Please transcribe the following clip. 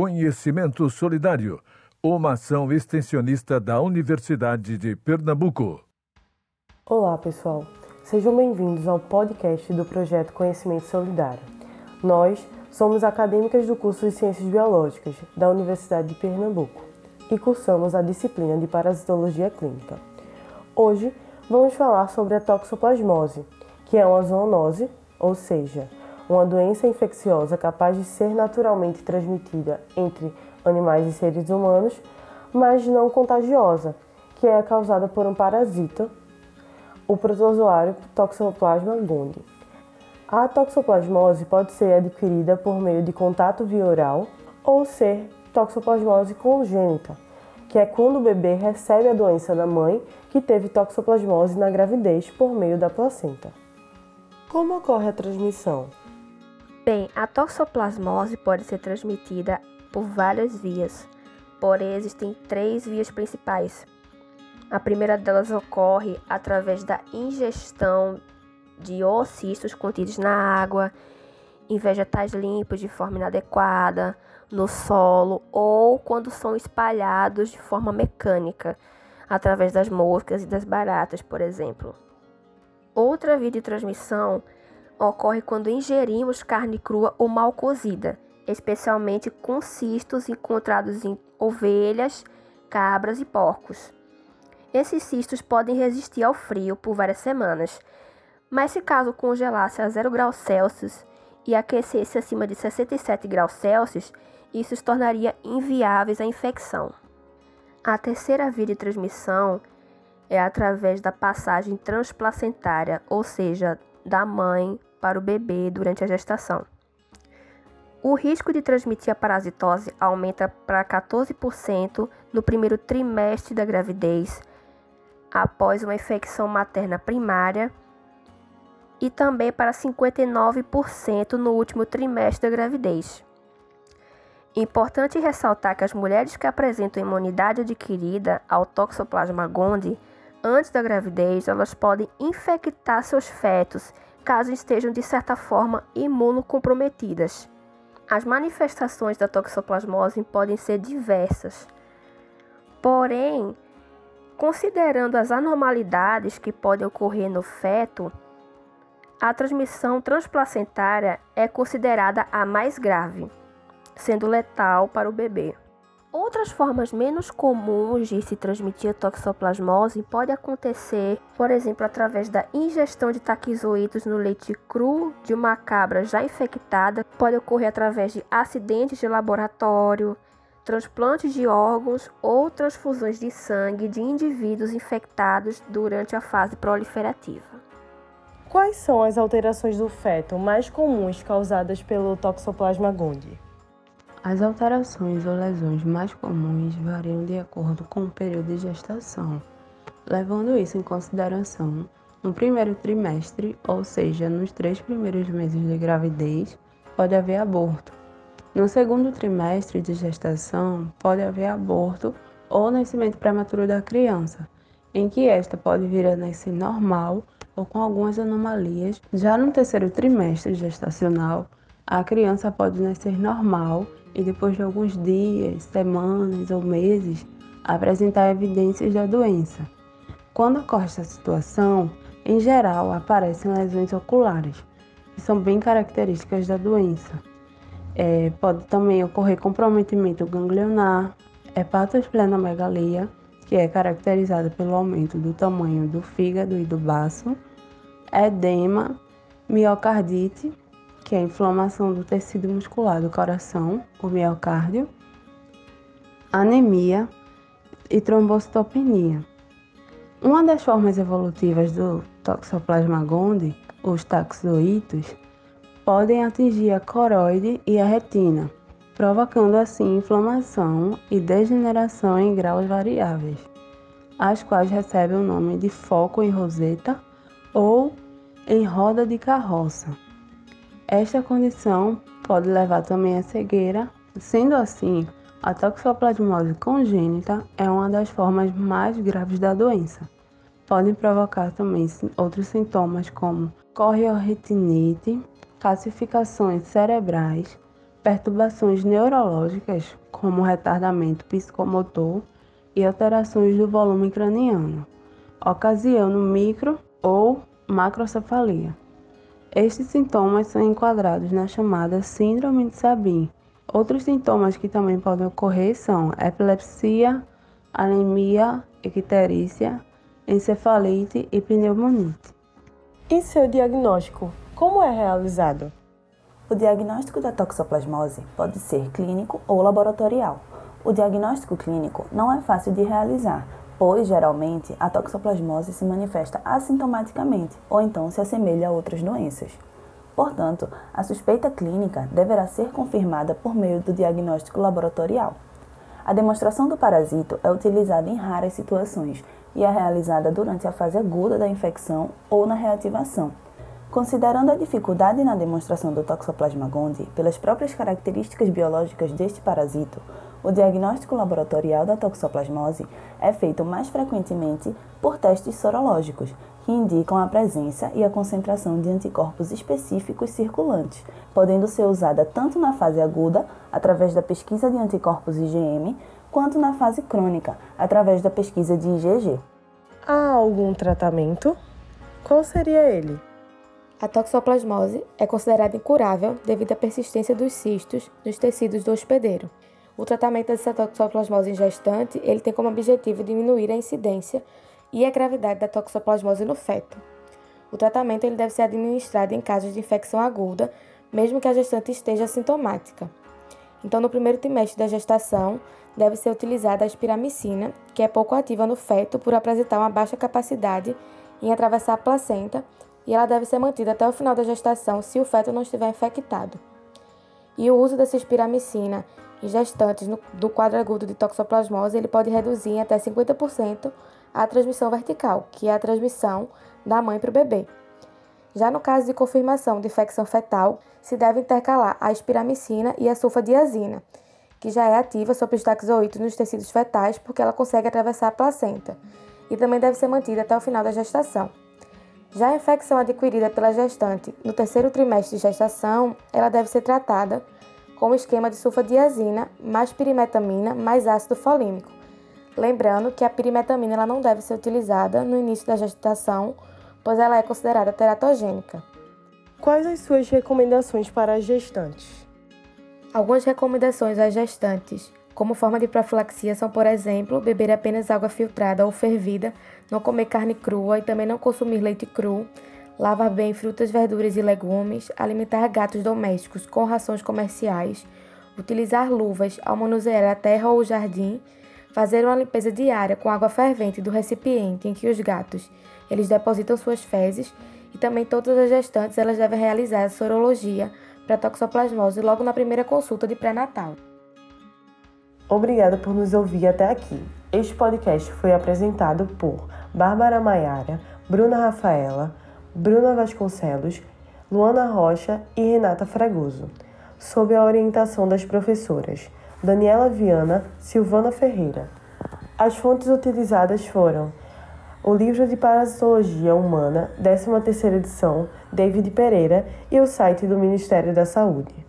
Conhecimento Solidário, uma ação extensionista da Universidade de Pernambuco. Olá, pessoal. Sejam bem-vindos ao podcast do projeto Conhecimento Solidário. Nós somos acadêmicas do curso de Ciências Biológicas da Universidade de Pernambuco e cursamos a disciplina de Parasitologia Clínica. Hoje vamos falar sobre a toxoplasmose, que é uma zoonose, ou seja, uma doença infecciosa capaz de ser naturalmente transmitida entre animais e seres humanos, mas não contagiosa, que é causada por um parasita, o protozoário Toxoplasma gondii. A toxoplasmose pode ser adquirida por meio de contato via oral ou ser toxoplasmose congênita, que é quando o bebê recebe a doença da mãe que teve toxoplasmose na gravidez por meio da placenta. Como ocorre a transmissão? Bem, a toxoplasmose pode ser transmitida por várias vias, porém existem três vias principais. A primeira delas ocorre através da ingestão de oocistos contidos na água, em vegetais limpos de forma inadequada, no solo ou quando são espalhados de forma mecânica, através das moscas e das baratas, por exemplo. Outra via de transmissão ocorre quando ingerimos carne crua ou mal cozida, especialmente com cistos encontrados em ovelhas, cabras e porcos. Esses cistos podem resistir ao frio por várias semanas, mas se caso congelasse a 0 graus Celsius e aquecesse acima de 67 graus Celsius, isso os tornaria inviáveis à infecção. A terceira via de transmissão é através da passagem transplacentária, ou seja, da mãe para o bebê durante a gestação. O risco de transmitir a parasitose aumenta para 14% no primeiro trimestre da gravidez, após uma infecção materna primária, e também para 59% no último trimestre da gravidez. Importante ressaltar que as mulheres que apresentam imunidade adquirida ao Toxoplasma gondii antes da gravidez, elas podem infectar seus fetos caso estejam de certa forma imunocomprometidas. As manifestações da toxoplasmose podem ser diversas. Porém, considerando as anormalidades que podem ocorrer no feto, a transmissão transplacentária é considerada a mais grave, sendo letal para o bebê. Outras formas menos comuns de se transmitir a toxoplasmose pode acontecer, por exemplo, através da ingestão de taquizoídos no leite cru de uma cabra já infectada, pode ocorrer através de acidentes de laboratório, transplantes de órgãos ou transfusões de sangue de indivíduos infectados durante a fase proliferativa. Quais são as alterações do feto mais comuns causadas pelo Toxoplasma gondii? As alterações ou lesões mais comuns variam de acordo com o período de gestação, levando isso em consideração. No primeiro trimestre, ou seja, nos três primeiros meses de gravidez, pode haver aborto. No segundo trimestre de gestação, pode haver aborto ou nascimento prematuro da criança, em que esta pode vir a nascer normal ou com algumas anomalias. Já no terceiro trimestre gestacional, a criança pode nascer normal e depois de alguns dias, semanas ou meses, apresentar evidências da doença. Quando ocorre essa situação, em geral aparecem lesões oculares, que são bem características da doença. É, pode também ocorrer comprometimento ganglionar, hepatosplenomegalia, que é caracterizada pelo aumento do tamanho do fígado e do baço, edema, miocardite, que é a inflamação do tecido muscular do coração, o miocárdio, anemia e trombocitopenia. Uma das formas evolutivas do Toxoplasma gondii, os taxoítos, podem atingir a coroide e a retina, provocando assim inflamação e degeneração em graus variáveis, as quais recebem o nome de foco em roseta ou em roda de carroça. Esta condição pode levar também à cegueira. Sendo assim, a toxoplasmose congênita é uma das formas mais graves da doença. Podem provocar também outros sintomas como correoretinite, calcificações cerebrais, perturbações neurológicas, como retardamento psicomotor e alterações do volume craniano, ocasionando micro ou macrocefalia. Estes sintomas são enquadrados na chamada Síndrome de Sabin. Outros sintomas que também podem ocorrer são epilepsia, anemia, icterícia, encefalite e pneumonite. E seu diagnóstico, como é realizado? O diagnóstico da toxoplasmose pode ser clínico ou laboratorial. O diagnóstico clínico não é fácil de realizar, pois geralmente a toxoplasmose se manifesta assintomaticamente ou então se assemelha a outras doenças. Portanto, a suspeita clínica deverá ser confirmada por meio do diagnóstico laboratorial. A demonstração do parasito é utilizada em raras situações e é realizada durante a fase aguda da infecção ou na reativação. Considerando a dificuldade na demonstração do Toxoplasma gondii pelas próprias características biológicas deste parasito, o diagnóstico laboratorial da toxoplasmose é feito mais frequentemente por testes sorológicos, que indicam a presença e a concentração de anticorpos específicos circulantes, podendo ser usada tanto na fase aguda, através da pesquisa de anticorpos IgM, quanto na fase crônica, através da pesquisa de IgG. Há algum tratamento? Qual seria ele? A toxoplasmose é considerada incurável devido à persistência dos cistos nos tecidos do hospedeiro. O tratamento dessa toxoplasmose em gestante ele tem como objetivo diminuir a incidência e a gravidade da toxoplasmose no feto. O tratamento ele deve ser administrado em casos de infecção aguda, mesmo que a gestante esteja assintomática. Então, no primeiro trimestre da gestação, deve ser utilizada a espiramicina, que é pouco ativa no feto por apresentar uma baixa capacidade em atravessar a placenta e ela deve ser mantida até o final da gestação se o feto não estiver infectado. E o uso dessa espiramicina gestantes no, do quadro agudo de toxoplasmose ele pode reduzir em até 50% a transmissão vertical, que é a transmissão da mãe para o bebê. Já no caso de confirmação de infecção fetal, se deve intercalar a espiramicina e a sulfadiazina, que já é ativa sobre os taxoítos nos tecidos fetais porque ela consegue atravessar a placenta, e também deve ser mantida até o final da gestação. Já a infecção adquirida pela gestante no terceiro trimestre de gestação, ela deve ser tratada com o esquema de sulfadiazina mais pirimetamina mais ácido folímico. Lembrando que a pirimetamina ela não deve ser utilizada no início da gestação, pois ela é considerada teratogênica. Quais as suas recomendações para as gestantes? Algumas recomendações às gestantes como forma de profilaxia são, por exemplo, beber apenas água filtrada ou fervida, não comer carne crua e também não consumir leite cru, lavar bem frutas, verduras e legumes, alimentar gatos domésticos com rações comerciais, utilizar luvas ao manusear a terra ou o jardim, fazer uma limpeza diária com água fervente do recipiente em que os gatos eles depositam suas fezes e também todas as gestantes elas devem realizar a sorologia para toxoplasmose logo na primeira consulta de pré-natal. Obrigada por nos ouvir até aqui. Este podcast foi apresentado por Bárbara Maiara, Bruna Rafaela, Bruna Vasconcelos, Luana Rocha e Renata Fragoso, sob a orientação das professoras Daniela Viana, Silvana Ferreira. As fontes utilizadas foram o livro de Parasitologia Humana, 13ª edição, David Pereira, e o site do Ministério da Saúde.